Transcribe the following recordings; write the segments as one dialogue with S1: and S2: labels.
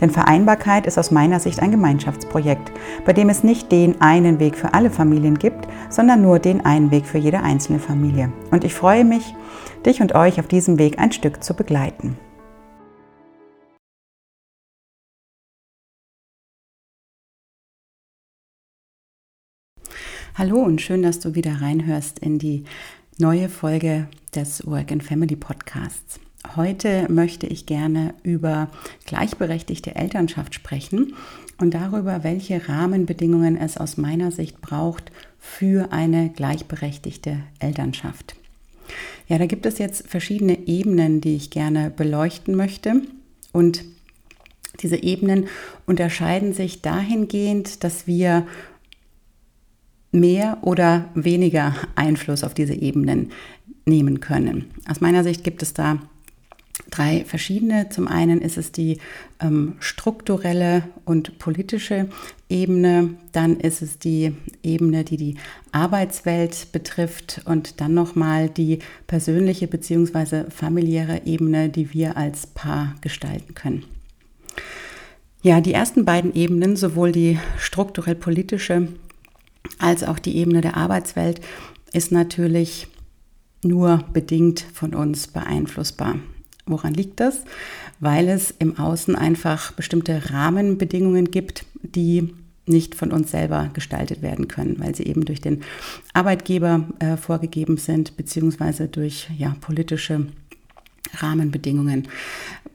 S1: Denn Vereinbarkeit ist aus meiner Sicht ein Gemeinschaftsprojekt, bei dem es nicht den einen Weg für alle Familien gibt, sondern nur den einen Weg für jede einzelne Familie. Und ich freue mich, dich und euch auf diesem Weg ein Stück zu begleiten. Hallo und schön, dass du wieder reinhörst in die neue Folge des Work and Family Podcasts. Heute möchte ich gerne über gleichberechtigte Elternschaft sprechen und darüber, welche Rahmenbedingungen es aus meiner Sicht braucht für eine gleichberechtigte Elternschaft. Ja, da gibt es jetzt verschiedene Ebenen, die ich gerne beleuchten möchte und diese Ebenen unterscheiden sich dahingehend, dass wir mehr oder weniger Einfluss auf diese Ebenen nehmen können. Aus meiner Sicht gibt es da drei verschiedene. Zum einen ist es die ähm, strukturelle und politische Ebene, dann ist es die Ebene, die die Arbeitswelt betrifft und dann nochmal die persönliche bzw. familiäre Ebene, die wir als Paar gestalten können. Ja, die ersten beiden Ebenen, sowohl die strukturell politische als auch die Ebene der Arbeitswelt, ist natürlich nur bedingt von uns beeinflussbar. Woran liegt das? Weil es im Außen einfach bestimmte Rahmenbedingungen gibt, die nicht von uns selber gestaltet werden können, weil sie eben durch den Arbeitgeber äh, vorgegeben sind, beziehungsweise durch ja, politische Rahmenbedingungen.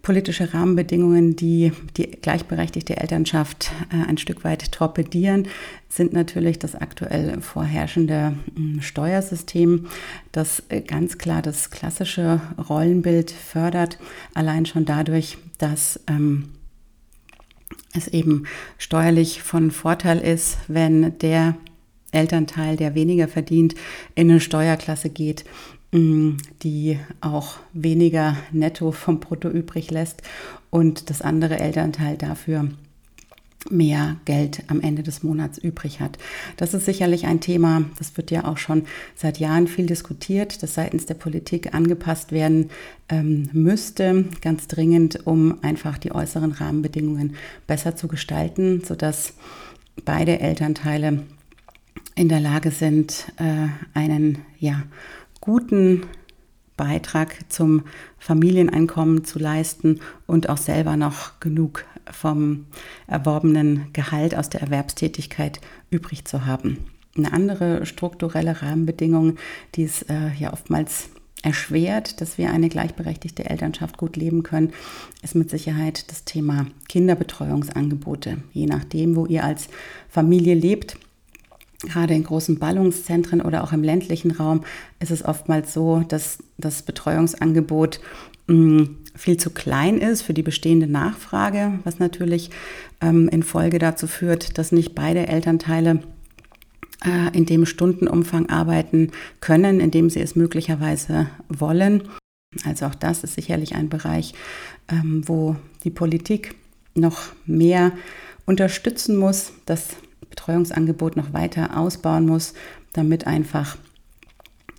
S1: Politische Rahmenbedingungen, die die gleichberechtigte Elternschaft äh, ein Stück weit torpedieren, sind natürlich das aktuell vorherrschende hm, Steuersystem, das äh, ganz klar das klassische Rollenbild fördert, allein schon dadurch, dass ähm, es eben steuerlich von Vorteil ist, wenn der Elternteil, der weniger verdient, in eine Steuerklasse geht, die auch weniger netto vom Brutto übrig lässt und das andere Elternteil dafür mehr Geld am Ende des Monats übrig hat. Das ist sicherlich ein Thema, das wird ja auch schon seit Jahren viel diskutiert, das seitens der Politik angepasst werden ähm, müsste, ganz dringend, um einfach die äußeren Rahmenbedingungen besser zu gestalten, sodass beide Elternteile in der Lage sind, äh, einen ja, guten Beitrag zum Familieneinkommen zu leisten und auch selber noch genug vom erworbenen Gehalt aus der Erwerbstätigkeit übrig zu haben. Eine andere strukturelle Rahmenbedingung, die es äh, ja oftmals erschwert, dass wir eine gleichberechtigte Elternschaft gut leben können, ist mit Sicherheit das Thema Kinderbetreuungsangebote. Je nachdem, wo ihr als Familie lebt, gerade in großen Ballungszentren oder auch im ländlichen Raum ist es oftmals so, dass das Betreuungsangebot mm, viel zu klein ist für die bestehende Nachfrage, was natürlich ähm, in Folge dazu führt, dass nicht beide Elternteile äh, in dem Stundenumfang arbeiten können, in dem sie es möglicherweise wollen. Also auch das ist sicherlich ein Bereich, ähm, wo die Politik noch mehr unterstützen muss, dass Betreuungsangebot noch weiter ausbauen muss, damit einfach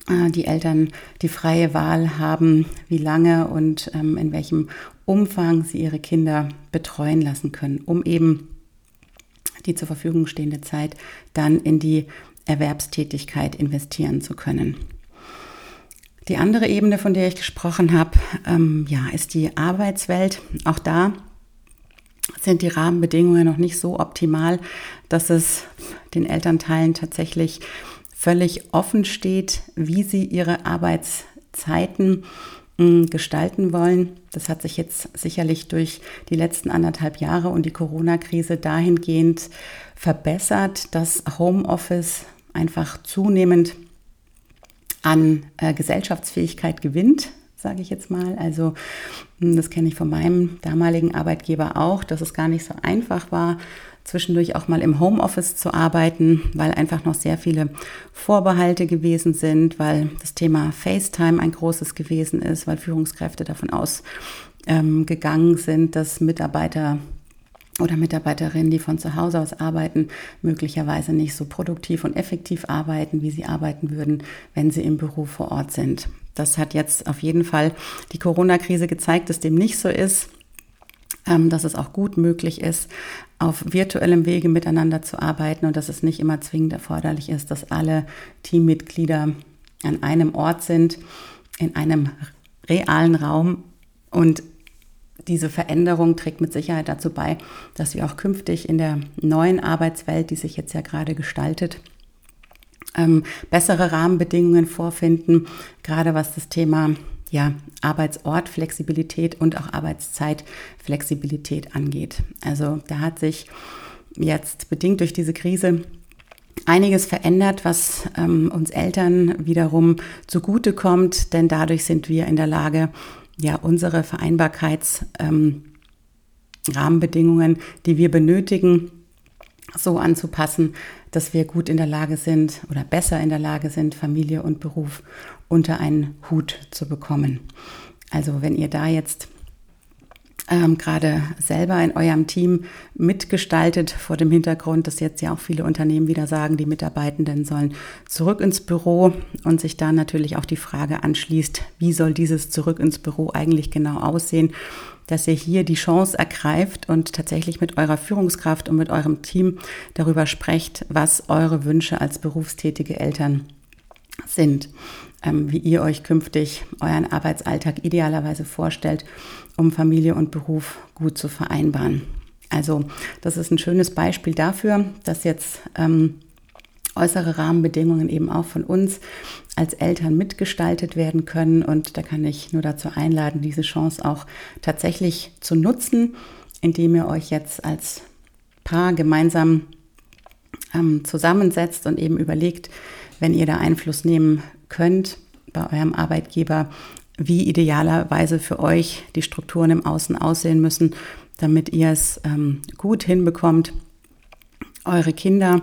S1: äh, die Eltern die freie Wahl haben, wie lange und ähm, in welchem Umfang sie ihre Kinder betreuen lassen können, um eben die zur Verfügung stehende Zeit dann in die Erwerbstätigkeit investieren zu können. Die andere Ebene, von der ich gesprochen habe, ähm, ja, ist die Arbeitswelt. Auch da sind die Rahmenbedingungen noch nicht so optimal, dass es den Elternteilen tatsächlich völlig offen steht, wie sie ihre Arbeitszeiten hm, gestalten wollen. Das hat sich jetzt sicherlich durch die letzten anderthalb Jahre und die Corona-Krise dahingehend verbessert, dass Homeoffice einfach zunehmend an äh, Gesellschaftsfähigkeit gewinnt sage ich jetzt mal. Also hm, das kenne ich von meinem damaligen Arbeitgeber auch, dass es gar nicht so einfach war, zwischendurch auch mal im Homeoffice zu arbeiten, weil einfach noch sehr viele Vorbehalte gewesen sind, weil das Thema FaceTime ein großes gewesen ist, weil Führungskräfte davon ausgegangen ähm, sind, dass Mitarbeiter oder Mitarbeiterinnen, die von zu Hause aus arbeiten, möglicherweise nicht so produktiv und effektiv arbeiten, wie sie arbeiten würden, wenn sie im Büro vor Ort sind. Das hat jetzt auf jeden Fall die Corona-Krise gezeigt, dass dem nicht so ist, ähm, dass es auch gut möglich ist, auf virtuellem Wege miteinander zu arbeiten und dass es nicht immer zwingend erforderlich ist, dass alle Teammitglieder an einem Ort sind, in einem realen Raum und diese Veränderung trägt mit Sicherheit dazu bei, dass wir auch künftig in der neuen Arbeitswelt, die sich jetzt ja gerade gestaltet, ähm, bessere Rahmenbedingungen vorfinden, gerade was das Thema ja, Arbeitsortflexibilität und auch Arbeitszeitflexibilität angeht. Also da hat sich jetzt bedingt durch diese Krise einiges verändert, was ähm, uns Eltern wiederum zugutekommt, denn dadurch sind wir in der Lage, ja, unsere Vereinbarkeitsrahmenbedingungen, ähm, die wir benötigen, so anzupassen, dass wir gut in der Lage sind oder besser in der Lage sind, Familie und Beruf unter einen Hut zu bekommen. Also wenn ihr da jetzt ähm, gerade selber in eurem Team mitgestaltet vor dem Hintergrund, dass jetzt ja auch viele Unternehmen wieder sagen, die Mitarbeitenden sollen zurück ins Büro und sich da natürlich auch die Frage anschließt, wie soll dieses Zurück ins Büro eigentlich genau aussehen, dass ihr hier die Chance ergreift und tatsächlich mit eurer Führungskraft und mit eurem Team darüber sprecht, was eure Wünsche als berufstätige Eltern sind. Ähm, wie ihr euch künftig euren Arbeitsalltag idealerweise vorstellt, um Familie und Beruf gut zu vereinbaren. Also das ist ein schönes Beispiel dafür, dass jetzt ähm, äußere Rahmenbedingungen eben auch von uns als Eltern mitgestaltet werden können. Und da kann ich nur dazu einladen, diese Chance auch tatsächlich zu nutzen, indem ihr euch jetzt als Paar gemeinsam ähm, zusammensetzt und eben überlegt, wenn ihr da Einfluss nehmen könnt bei eurem Arbeitgeber, wie idealerweise für euch die Strukturen im Außen aussehen müssen, damit ihr es ähm, gut hinbekommt, eure Kinder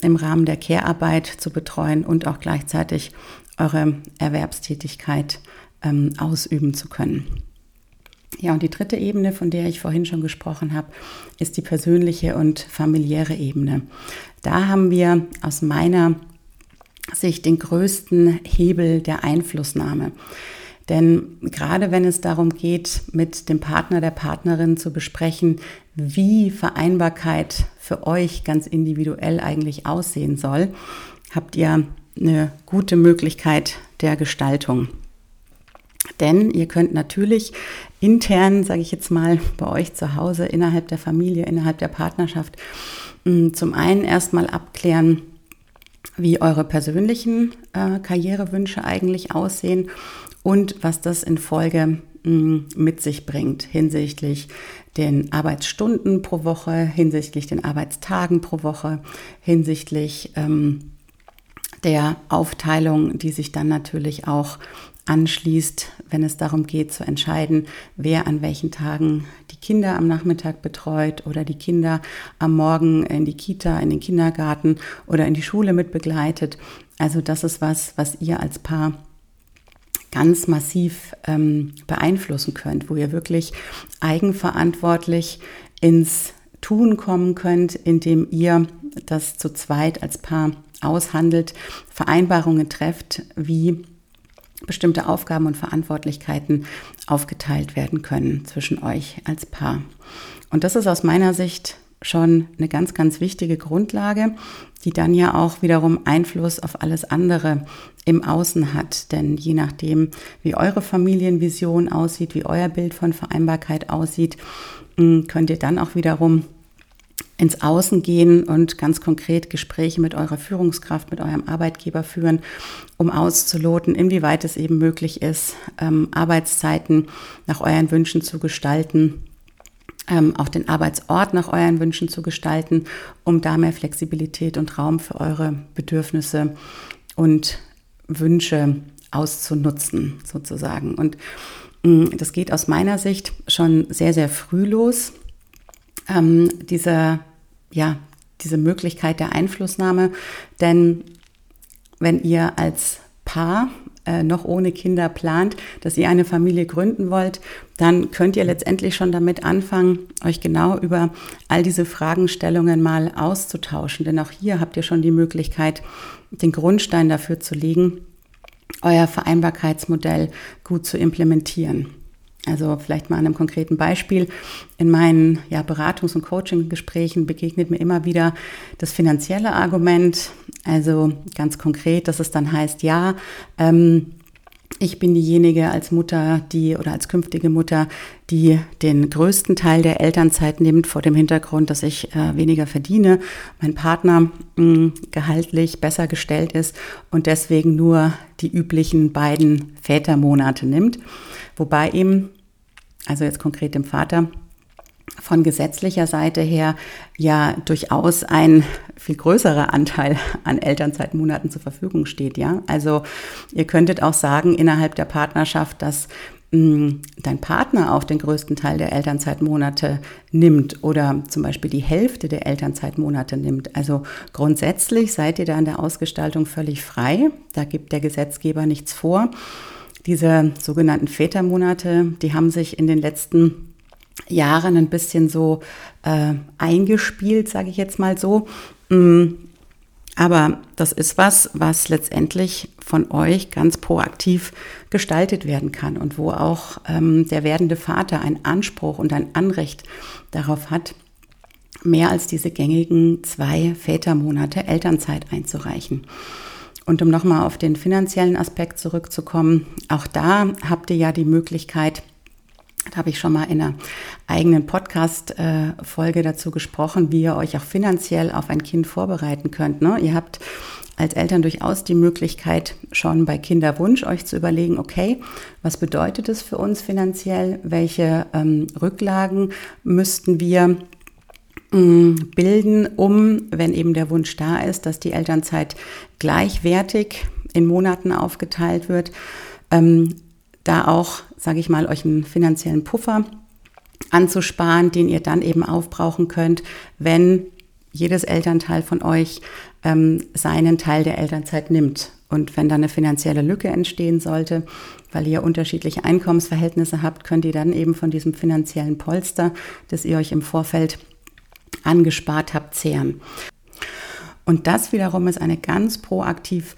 S1: im Rahmen der Care-Arbeit zu betreuen und auch gleichzeitig eure Erwerbstätigkeit ähm, ausüben zu können. Ja, und die dritte Ebene, von der ich vorhin schon gesprochen habe, ist die persönliche und familiäre Ebene. Da haben wir aus meiner sich den größten Hebel der Einflussnahme. Denn gerade wenn es darum geht, mit dem Partner, der Partnerin zu besprechen, wie Vereinbarkeit für euch ganz individuell eigentlich aussehen soll, habt ihr eine gute Möglichkeit der Gestaltung. Denn ihr könnt natürlich intern, sage ich jetzt mal, bei euch zu Hause, innerhalb der Familie, innerhalb der Partnerschaft, zum einen erstmal abklären, wie eure persönlichen äh, Karrierewünsche eigentlich aussehen und was das in Folge mm, mit sich bringt hinsichtlich den Arbeitsstunden pro Woche, hinsichtlich den Arbeitstagen pro Woche, hinsichtlich ähm, der Aufteilung, die sich dann natürlich auch anschließt, wenn es darum geht zu entscheiden, wer an welchen Tagen die Kinder am Nachmittag betreut oder die Kinder am Morgen in die Kita, in den Kindergarten oder in die Schule mit begleitet. Also das ist was, was ihr als Paar ganz massiv ähm, beeinflussen könnt, wo ihr wirklich eigenverantwortlich ins Tun kommen könnt, indem ihr das zu zweit als Paar aushandelt, Vereinbarungen trefft, wie bestimmte Aufgaben und Verantwortlichkeiten aufgeteilt werden können zwischen euch als Paar. Und das ist aus meiner Sicht schon eine ganz, ganz wichtige Grundlage, die dann ja auch wiederum Einfluss auf alles andere im Außen hat. Denn je nachdem, wie eure Familienvision aussieht, wie euer Bild von Vereinbarkeit aussieht, könnt ihr dann auch wiederum ins Außen gehen und ganz konkret Gespräche mit eurer Führungskraft, mit eurem Arbeitgeber führen, um auszuloten, inwieweit es eben möglich ist, ähm, Arbeitszeiten nach euren Wünschen zu gestalten, ähm, auch den Arbeitsort nach euren Wünschen zu gestalten, um da mehr Flexibilität und Raum für eure Bedürfnisse und Wünsche auszunutzen, sozusagen. Und mm, das geht aus meiner Sicht schon sehr, sehr früh los. Ähm, dieser ja, diese Möglichkeit der Einflussnahme. Denn wenn ihr als Paar äh, noch ohne Kinder plant, dass ihr eine Familie gründen wollt, dann könnt ihr letztendlich schon damit anfangen, euch genau über all diese Fragestellungen mal auszutauschen. Denn auch hier habt ihr schon die Möglichkeit, den Grundstein dafür zu legen, euer Vereinbarkeitsmodell gut zu implementieren. Also vielleicht mal an einem konkreten Beispiel. In meinen ja, Beratungs- und Coaching-Gesprächen begegnet mir immer wieder das finanzielle Argument. Also ganz konkret, dass es dann heißt, ja, ähm, ich bin diejenige als Mutter, die oder als künftige Mutter, die den größten Teil der Elternzeit nimmt vor dem Hintergrund, dass ich äh, weniger verdiene, mein Partner mh, hm, gehaltlich besser gestellt ist und deswegen nur die üblichen beiden Vätermonate nimmt. Wobei ihm, also jetzt konkret dem Vater, von gesetzlicher Seite her ja durchaus ein viel größerer Anteil an Elternzeitmonaten zur Verfügung steht, ja. Also ihr könntet auch sagen innerhalb der Partnerschaft, dass hm, dein Partner auch den größten Teil der Elternzeitmonate nimmt oder zum Beispiel die Hälfte der Elternzeitmonate nimmt. Also grundsätzlich seid ihr da in der Ausgestaltung völlig frei. Da gibt der Gesetzgeber nichts vor. Diese sogenannten Vätermonate, die haben sich in den letzten Jahren ein bisschen so äh, eingespielt, sage ich jetzt mal so. Mm, aber das ist was, was letztendlich von euch ganz proaktiv gestaltet werden kann und wo auch ähm, der werdende Vater einen Anspruch und ein Anrecht darauf hat, mehr als diese gängigen zwei Vätermonate Elternzeit einzureichen. Und um nochmal auf den finanziellen Aspekt zurückzukommen, auch da habt ihr ja die Möglichkeit, da habe ich schon mal in einer eigenen Podcast-Folge dazu gesprochen, wie ihr euch auch finanziell auf ein Kind vorbereiten könnt. Ne? Ihr habt als Eltern durchaus die Möglichkeit, schon bei Kinderwunsch euch zu überlegen, okay, was bedeutet es für uns finanziell? Welche ähm, Rücklagen müssten wir bilden, um, wenn eben der Wunsch da ist, dass die Elternzeit gleichwertig in Monaten aufgeteilt wird, ähm, da auch, sage ich mal, euch einen finanziellen Puffer anzusparen, den ihr dann eben aufbrauchen könnt, wenn jedes Elternteil von euch ähm, seinen Teil der Elternzeit nimmt. Und wenn da eine finanzielle Lücke entstehen sollte, weil ihr unterschiedliche Einkommensverhältnisse habt, könnt ihr dann eben von diesem finanziellen Polster, das ihr euch im Vorfeld angespart habt, zehren. Und das wiederum ist eine ganz proaktiv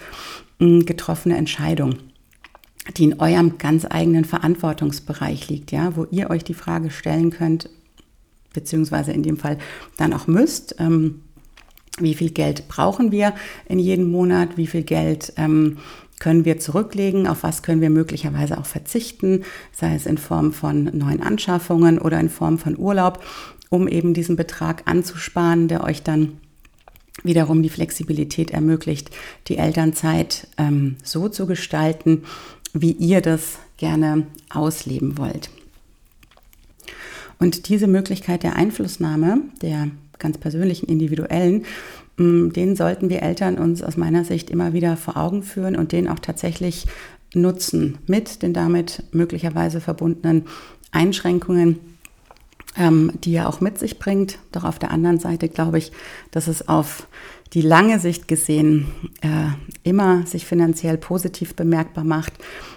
S1: hm, getroffene Entscheidung die in eurem ganz eigenen Verantwortungsbereich liegt, ja, wo ihr euch die Frage stellen könnt, beziehungsweise in dem Fall dann auch müsst, ähm, wie viel Geld brauchen wir in jedem Monat, wie viel Geld ähm, können wir zurücklegen, auf was können wir möglicherweise auch verzichten, sei es in Form von neuen Anschaffungen oder in Form von Urlaub, um eben diesen Betrag anzusparen, der euch dann wiederum die Flexibilität ermöglicht, die Elternzeit ähm, so zu gestalten, wie ihr das gerne ausleben wollt. Und diese Möglichkeit der Einflussnahme, der ganz persönlichen, individuellen, mm, den sollten wir Eltern uns aus meiner Sicht immer wieder vor Augen führen und den auch tatsächlich nutzen mit den damit möglicherweise verbundenen Einschränkungen, ähm, die er auch mit sich bringt. Doch auf der anderen Seite glaube ich, dass es auf die lange Sicht gesehen äh, immer sich finanziell positiv bemerkbar macht,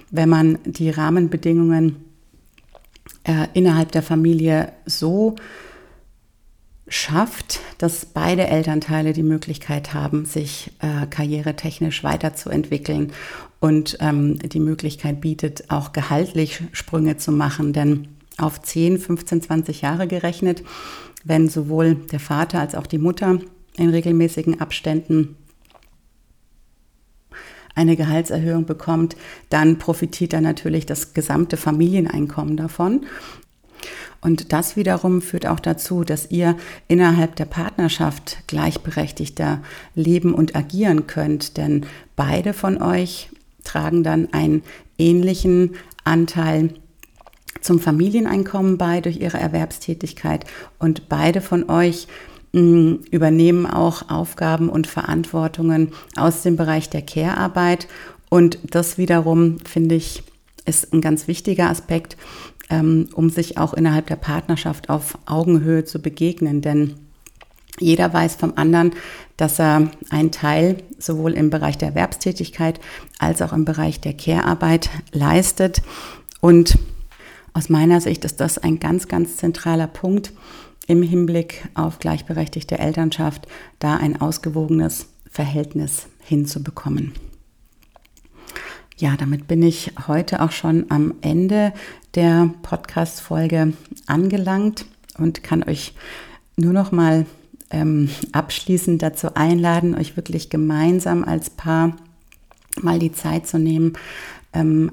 S1: wenn man die Rahmenbedingungen äh, innerhalb der Familie so schafft, dass beide Elternteile die Möglichkeit haben, sich äh, karrieretechnisch weiterzuentwickeln und ähm, die Möglichkeit bietet, auch gehaltlich Sprünge zu machen. Denn auf 10, 15, 20 Jahre gerechnet, wenn sowohl der Vater als auch die Mutter in regelmäßigen Abständen eine Gehaltserhöhung bekommt, dann profitiert dann natürlich das gesamte Familieneinkommen davon. Und das wiederum führt auch dazu, dass ihr innerhalb der Partnerschaft gleichberechtigter leben und agieren könnt, denn beide von euch tragen dann einen ähnlichen Anteil zum Familieneinkommen bei durch ihre Erwerbstätigkeit und beide von euch mm, übernehmen auch Aufgaben und Verantwortungen aus dem Bereich der Care-Arbeit. Und das wiederum, finde ich, ist ein ganz wichtiger Aspekt, ähm, um sich auch innerhalb der Partnerschaft auf Augenhöhe zu begegnen. Denn Jeder weiß vom anderen, dass er einen Teil sowohl im Bereich der Erwerbstätigkeit als auch im Bereich der Care-Arbeit leistet. Und aus meiner Sicht ist das ein ganz, ganz zentraler Punkt im Hinblick auf gleichberechtigte Elternschaft, da ein ausgewogenes Verhältnis hinzubekommen. Ja, damit bin ich heute auch schon am Ende der Podcast-Folge angelangt und kann euch nur noch mal ähm, abschließend dazu einladen, euch wirklich gemeinsam als Paar mal die Zeit zu nehmen, ähm,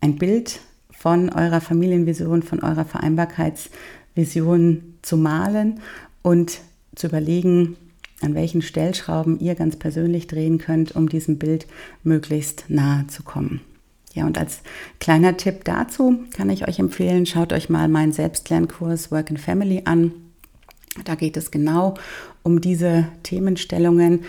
S1: ein Bild von eurer Familienvision, von eurer Vereinbarkeitsvision zu malen und zu überlegen, an welchen Stellschrauben ihr ganz persönlich drehen könnt, um diesem Bild möglichst nahe zu kommen. Ja, und als kleiner Tipp dazu kann ich euch empfehlen, schaut euch mal meinen Selbstlernkurs Work and Family an. Da geht es genau um diese Themenstellungen,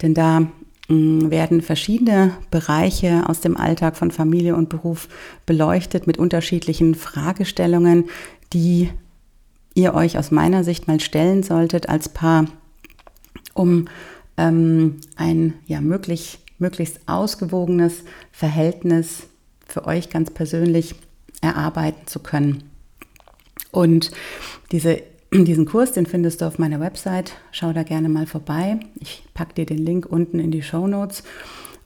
S1: denn da werden verschiedene Bereiche aus dem Alltag von Familie und Beruf beleuchtet mit unterschiedlichen Fragestellungen, die ihr euch aus meiner Sicht mal stellen solltet als Paar, um ähm, ein ja, möglich, möglichst ausgewogenes Verhältnis für euch ganz persönlich erarbeiten zu können. Und diese, diesen Kurs, den findest du auf meiner Website. Schau da gerne mal vorbei. Ich packe dir den Link unten in die Show Notes.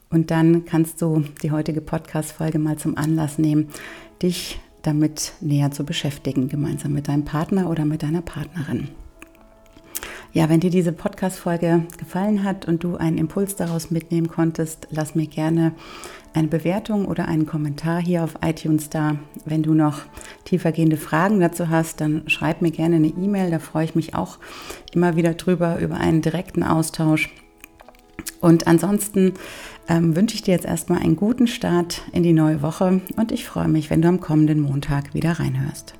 S1: Und dann kannst du die heutige Podcast-Folge mal zum Anlass nehmen, dich damit näher zu beschäftigen, gemeinsam mit deinem Partner oder mit deiner Partnerin. Ja, wenn dir diese Podcast-Folge gefallen hat und du einen Impuls daraus mitnehmen konntest, lass mir gerne eine Bewertung oder einen Kommentar hier auf iTunes da. Wenn du noch tiefergehende Fragen dazu hast, dann schreib mir gerne eine E-Mail. Da freue ich mich auch immer wieder drüber, über einen direkten Austausch. Und ansonsten ähm, wünsche ich dir jetzt erstmal einen guten Start in die neue Woche und ich freue mich, wenn du am kommenden Montag wieder reinhörst.